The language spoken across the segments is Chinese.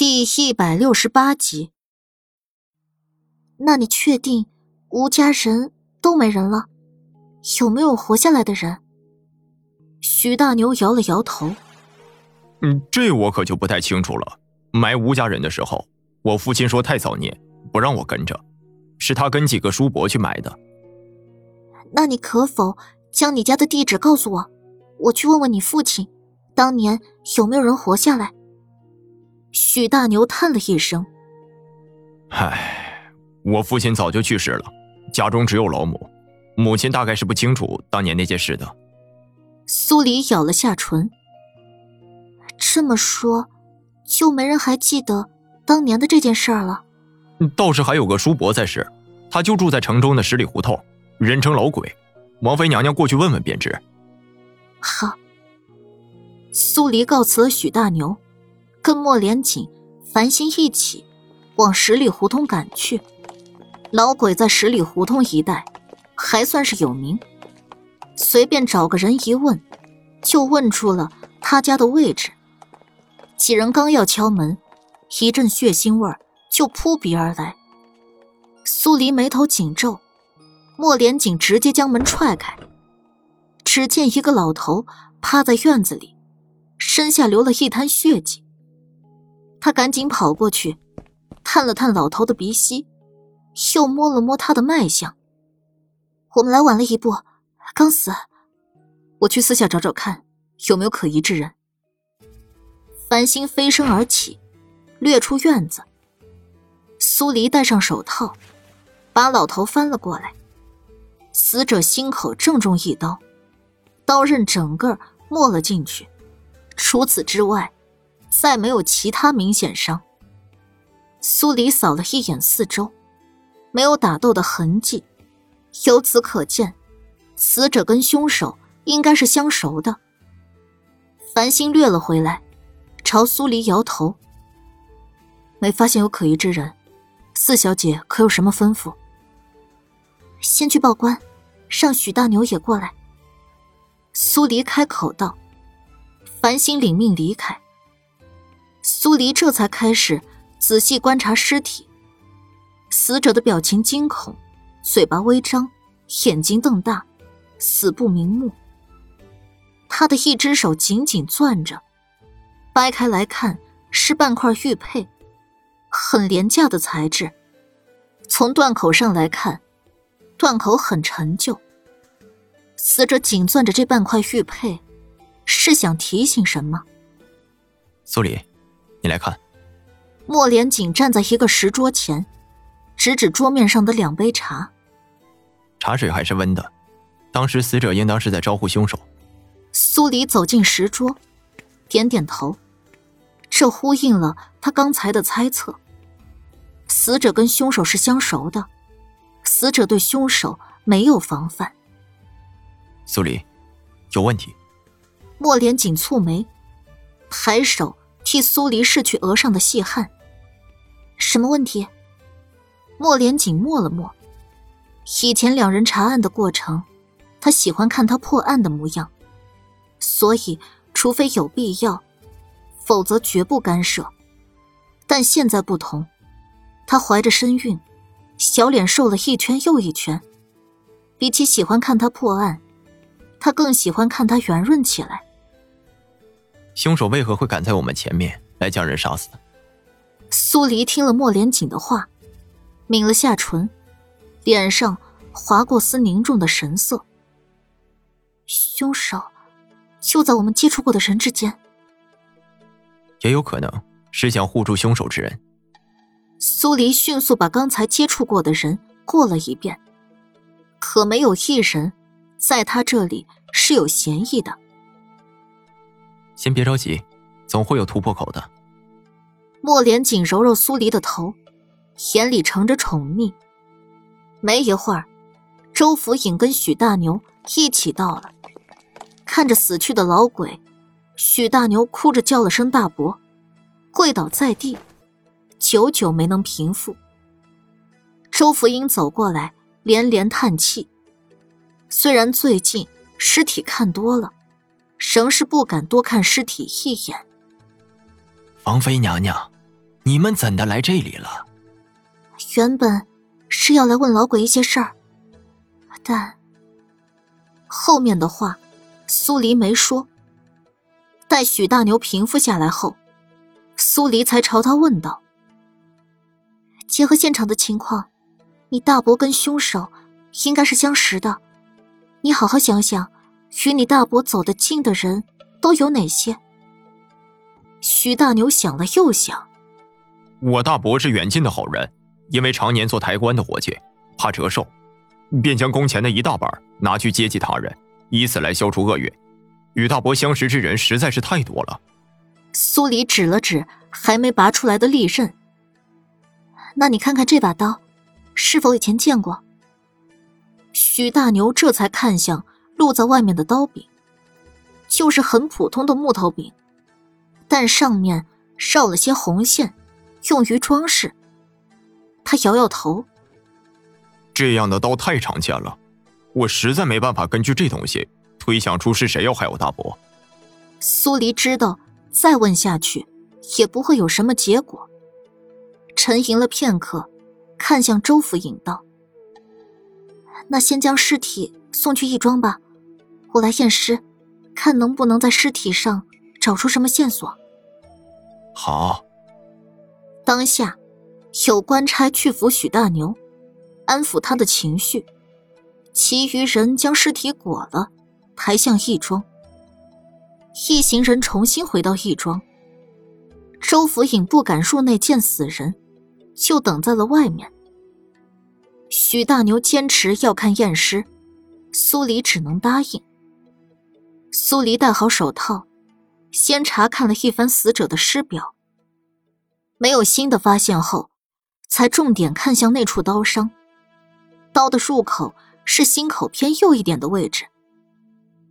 第一百六十八集。那你确定吴家人都没人了？有没有活下来的人？徐大牛摇了摇头。嗯，这我可就不太清楚了。埋吴家人的时候，我父亲说太早年不让我跟着，是他跟几个叔伯去埋的。那你可否将你家的地址告诉我？我去问问你父亲，当年有没有人活下来？许大牛叹了一声：“唉，我父亲早就去世了，家中只有老母，母亲大概是不清楚当年那件事的。”苏黎咬了下唇：“这么说，就没人还记得当年的这件事了？”倒是还有个叔伯在世，他就住在城中的十里胡同，人称老鬼。王妃娘娘过去问问便知。好。苏黎告辞了许大牛。跟莫连锦、繁星一起往十里胡同赶去。老鬼在十里胡同一带还算是有名，随便找个人一问，就问出了他家的位置。几人刚要敲门，一阵血腥味就扑鼻而来。苏黎眉头紧皱，莫连锦直接将门踹开，只见一个老头趴在院子里，身下流了一滩血迹。他赶紧跑过去，探了探老头的鼻息，又摸了摸他的脉象。我们来晚了一步，刚死。我去私下找找看，有没有可疑之人。繁星飞身而起，掠出院子。苏黎戴上手套，把老头翻了过来。死者心口正中一刀，刀刃整个没了进去。除此之外。再没有其他明显伤。苏黎扫了一眼四周，没有打斗的痕迹，由此可见，死者跟凶手应该是相熟的。繁星掠了回来，朝苏黎摇头，没发现有可疑之人。四小姐可有什么吩咐？先去报官，让许大牛也过来。苏黎开口道。繁星领命离开。苏黎这才开始仔细观察尸体，死者的表情惊恐，嘴巴微张，眼睛瞪大，死不瞑目。他的一只手紧紧攥着，掰开来看是半块玉佩，很廉价的材质。从断口上来看，断口很陈旧。死者紧攥着这半块玉佩，是想提醒什么？苏黎。你来看，莫连锦站在一个石桌前，指指桌面上的两杯茶。茶水还是温的，当时死者应当是在招呼凶手。苏黎走进石桌，点点头，这呼应了他刚才的猜测。死者跟凶手是相熟的，死者对凶手没有防范。苏黎，有问题。莫连锦蹙眉，抬手。替苏黎拭去额上的细汗。什么问题？莫连锦默了默。以前两人查案的过程，他喜欢看他破案的模样，所以除非有必要，否则绝不干涉。但现在不同，他怀着身孕，小脸瘦了一圈又一圈。比起喜欢看他破案，他更喜欢看他圆润起来。凶手为何会赶在我们前面来将人杀死？苏黎听了莫连锦的话，抿了下唇，脸上划过丝凝重的神色。凶手就在我们接触过的人之间，也有可能是想护住凶手之人。苏黎迅速把刚才接触过的人过了一遍，可没有一人在他这里是有嫌疑的。先别着急，总会有突破口的。莫连锦揉揉苏黎的头，眼里盛着宠溺。没一会儿，周福尹跟许大牛一起到了。看着死去的老鬼，许大牛哭着叫了声“大伯”，跪倒在地，久久没能平复。周福英走过来，连连叹气。虽然最近尸体看多了。仍是不敢多看尸体一眼。王妃娘娘，你们怎的来这里了？原本是要来问老鬼一些事儿，但后面的话苏黎没说。待许大牛平复下来后，苏黎才朝他问道：“结合现场的情况，你大伯跟凶手应该是相识的。你好好想想，与你大伯走得近的人都有哪些？”徐大牛想了又想。我大伯是远近的好人，因为常年做抬棺的活计，怕折寿，便将工钱的一大半拿去接济他人，以此来消除厄运。与大伯相识之人实在是太多了。苏黎指了指还没拔出来的利刃，那你看看这把刀，是否以前见过？徐大牛这才看向露在外面的刀柄，就是很普通的木头柄，但上面绕了些红线。用于装饰。他摇摇头。这样的刀太常见了，我实在没办法根据这东西推想出是谁要害我大伯。苏黎知道再问下去也不会有什么结果，沉吟了片刻，看向周府尹道：“那先将尸体送去义庄吧，我来验尸，看能不能在尸体上找出什么线索。”好。当下，有官差去扶许大牛，安抚他的情绪，其余人将尸体裹了，抬向义庄。一行人重新回到义庄，周府尹不敢入内见死人，就等在了外面。许大牛坚持要看验尸，苏黎只能答应。苏黎戴好手套，先查看了一番死者的尸表。没有新的发现后，才重点看向那处刀伤。刀的入口是心口偏右一点的位置。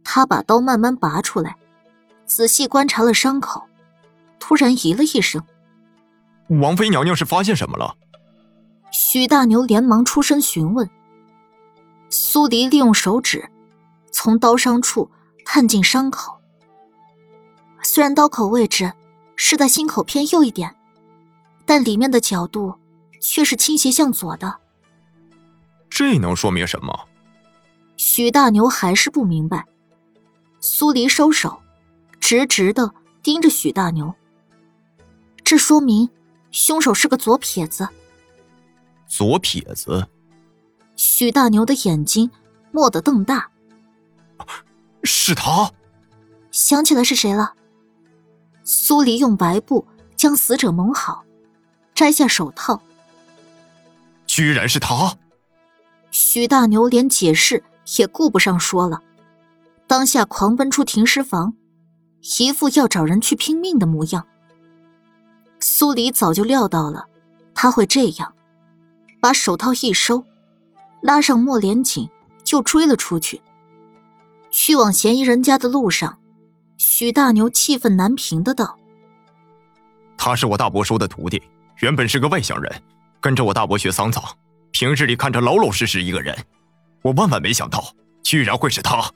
他把刀慢慢拔出来，仔细观察了伤口，突然咦了一声：“王妃娘娘是发现什么了？”许大牛连忙出声询问。苏黎利用手指从刀伤处探进伤口，虽然刀口位置是在心口偏右一点。但里面的角度却是倾斜向左的，这能说明什么？许大牛还是不明白。苏黎收手，直直的盯着许大牛。这说明凶手是个左撇子。左撇子？许大牛的眼睛蓦地瞪大。是他？想起来是谁了？苏黎用白布将死者蒙好。摘下手套，居然是他！许大牛连解释也顾不上说了，当下狂奔出停尸房，一副要找人去拼命的模样。苏黎早就料到了他会这样，把手套一收，拉上莫连锦就追了出去。去往嫌疑人家的路上，许大牛气愤难平的道：“他是我大伯叔的徒弟。”原本是个外乡人，跟着我大伯学丧葬，平日里看着老老实实一个人，我万万没想到，居然会是他。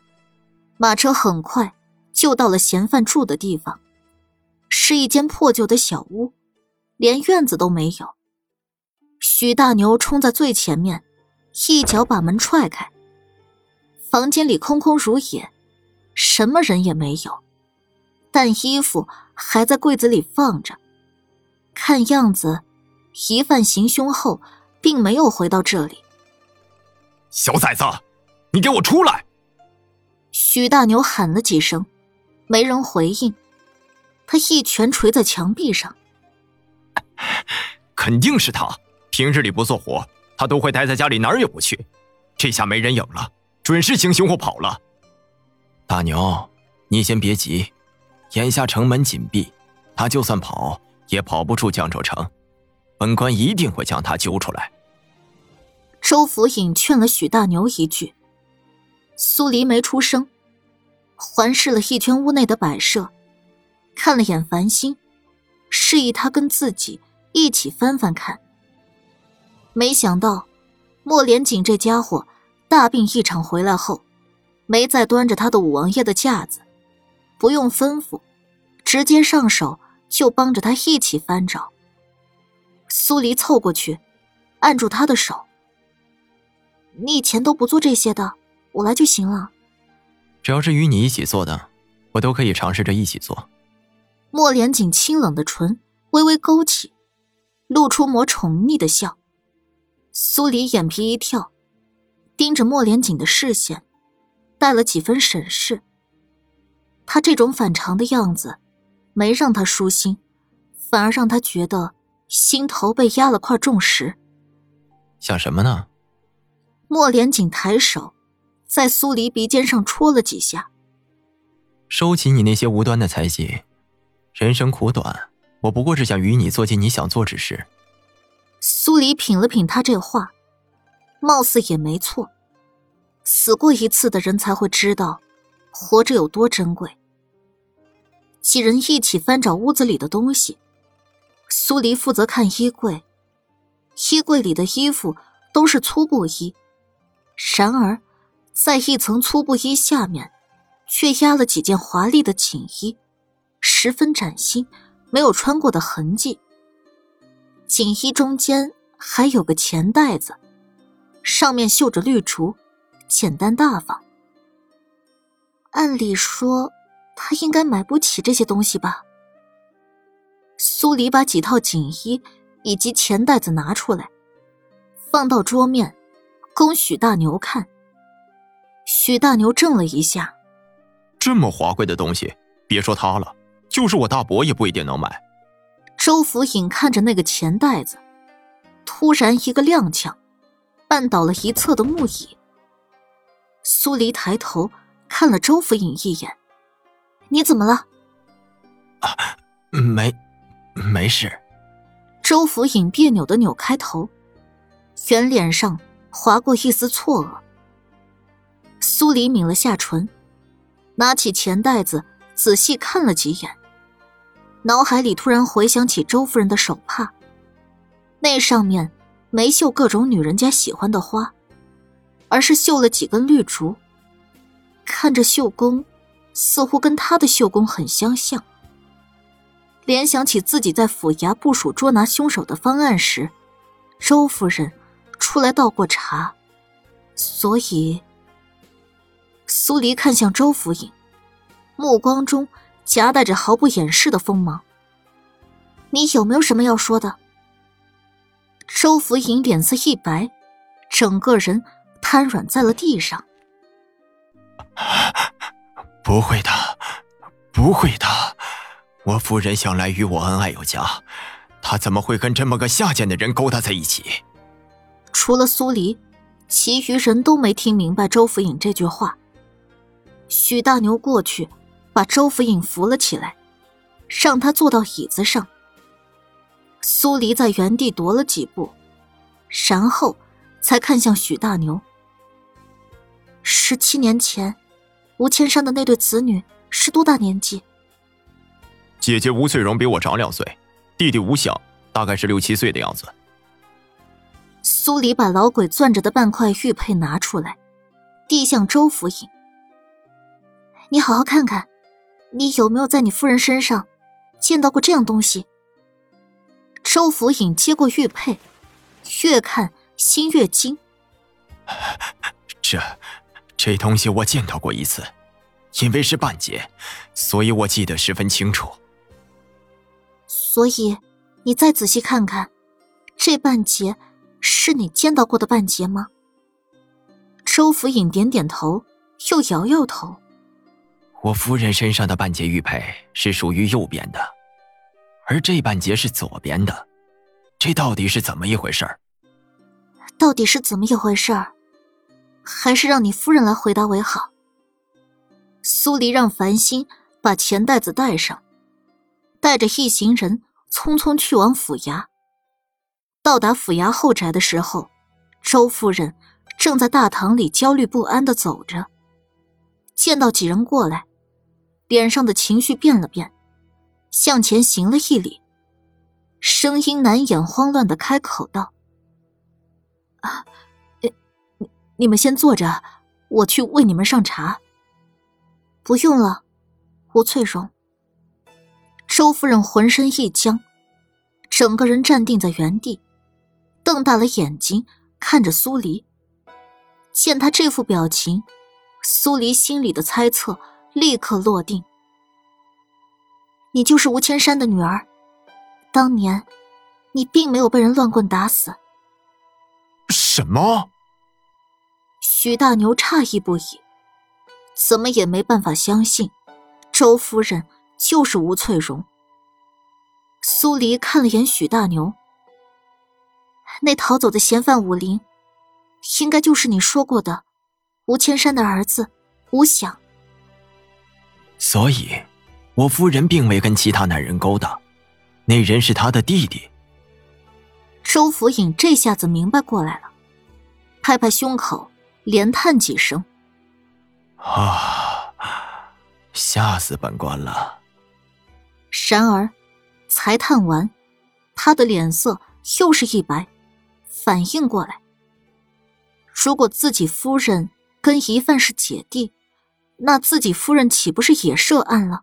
马车很快就到了嫌犯住的地方，是一间破旧的小屋，连院子都没有。许大牛冲在最前面，一脚把门踹开。房间里空空如也，什么人也没有，但衣服还在柜子里放着。看样子，疑犯行凶后并没有回到这里。小崽子，你给我出来！许大牛喊了几声，没人回应。他一拳捶在墙壁上。肯定是他，平日里不做活，他都会待在家里，哪儿也不去。这下没人影了，准是行凶后跑了。大牛，你先别急，眼下城门紧闭，他就算跑。也跑不出江州城，本官一定会将他揪出来。周府尹劝了许大牛一句，苏黎没出声，环视了一圈屋内的摆设，看了眼繁星，示意他跟自己一起翻翻看。没想到，莫连锦这家伙大病一场回来后，没再端着他的五王爷的架子，不用吩咐，直接上手。就帮着他一起翻找，苏黎凑过去，按住他的手。你以前都不做这些的，我来就行了。只要是与你一起做的，我都可以尝试着一起做。莫连锦清冷的唇微微勾起，露出抹宠溺的笑。苏黎眼皮一跳，盯着莫连锦的视线，带了几分审视。他这种反常的样子，没让他舒心，反而让他觉得心头被压了块重石。想什么呢？莫连锦抬手，在苏黎鼻尖上戳了几下。收起你那些无端的猜忌，人生苦短，我不过是想与你做尽你想做之事。苏黎品了品他这话，貌似也没错。死过一次的人才会知道，活着有多珍贵。几人一起翻找屋子里的东西，苏黎负责看衣柜。衣柜里的衣服都是粗布衣，然而，在一层粗布衣下面，却压了几件华丽的锦衣，十分崭新，没有穿过的痕迹。锦衣中间还有个钱袋子，上面绣着绿竹，简单大方。按理说，他应该买不起这些东西吧？苏黎把几套锦衣以及钱袋子拿出来，放到桌面，供许大牛看。许大牛怔了一下，这么华贵的东西，别说他了，就是我大伯也不一定能买。周福尹看着那个钱袋子，突然一个踉跄，绊倒了一侧的木椅。苏黎抬头看了周福尹一眼：“你怎么了？”“啊，没，没事。”周福尹别扭的扭开头，圆脸上划过一丝错愕。苏黎抿了下唇，拿起钱袋子仔细看了几眼。脑海里突然回想起周夫人的手帕，那上面没绣各种女人家喜欢的花，而是绣了几根绿竹。看着绣工，似乎跟他的绣工很相像。联想起自己在府衙部署捉拿凶手的方案时，周夫人出来倒过茶，所以苏黎看向周府尹，目光中。夹带着毫不掩饰的锋芒。你有没有什么要说的？周福银脸色一白，整个人瘫软在了地上。不会的，不会的，我夫人向来与我恩爱有加，她怎么会跟这么个下贱的人勾搭在一起？除了苏黎，其余人都没听明白周福尹这句话。许大牛过去。把周福尹扶了起来，让他坐到椅子上。苏黎在原地踱了几步，然后才看向许大牛。十七年前，吴千山的那对子女是多大年纪？姐姐吴翠荣比我长两岁，弟弟吴晓大概是六七岁的样子。苏黎把老鬼攥着的半块玉佩拿出来，递向周府尹：“你好好看看。”你有没有在你夫人身上见到过这样东西？周福尹接过玉佩，越看心越惊。这，这东西我见到过一次，因为是半截，所以我记得十分清楚。所以，你再仔细看看，这半截是你见到过的半截吗？周福尹点点头，又摇摇头。我夫人身上的半截玉佩是属于右边的，而这半截是左边的，这到底是怎么一回事儿？到底是怎么一回事儿？还是让你夫人来回答为好。苏黎让繁星把钱袋子带上，带着一行人匆匆去往府衙。到达府衙后宅的时候，周夫人正在大堂里焦虑不安的走着，见到几人过来。脸上的情绪变了变，向前行了一礼，声音难掩慌乱的开口道：“啊，你你们先坐着，我去为你们上茶。”不用了，吴翠荣。周夫人浑身一僵，整个人站定在原地，瞪大了眼睛看着苏黎。见他这副表情，苏黎心里的猜测立刻落定：你就是吴千山的女儿。当年，你并没有被人乱棍打死。什么？许大牛诧异不已，怎么也没办法相信，周夫人就是吴翠荣。苏黎看了眼许大牛，那逃走的嫌犯武林，应该就是你说过的吴千山的儿子吴想。所以，我夫人并未跟其他男人勾搭，那人是他的弟弟。周福尹这下子明白过来了，拍拍胸口，连叹几声：“啊，吓死本官了。”然而。才叹完，他的脸色又是一白，反应过来，如果自己夫人跟疑犯是姐弟，那自己夫人岂不是也涉案了？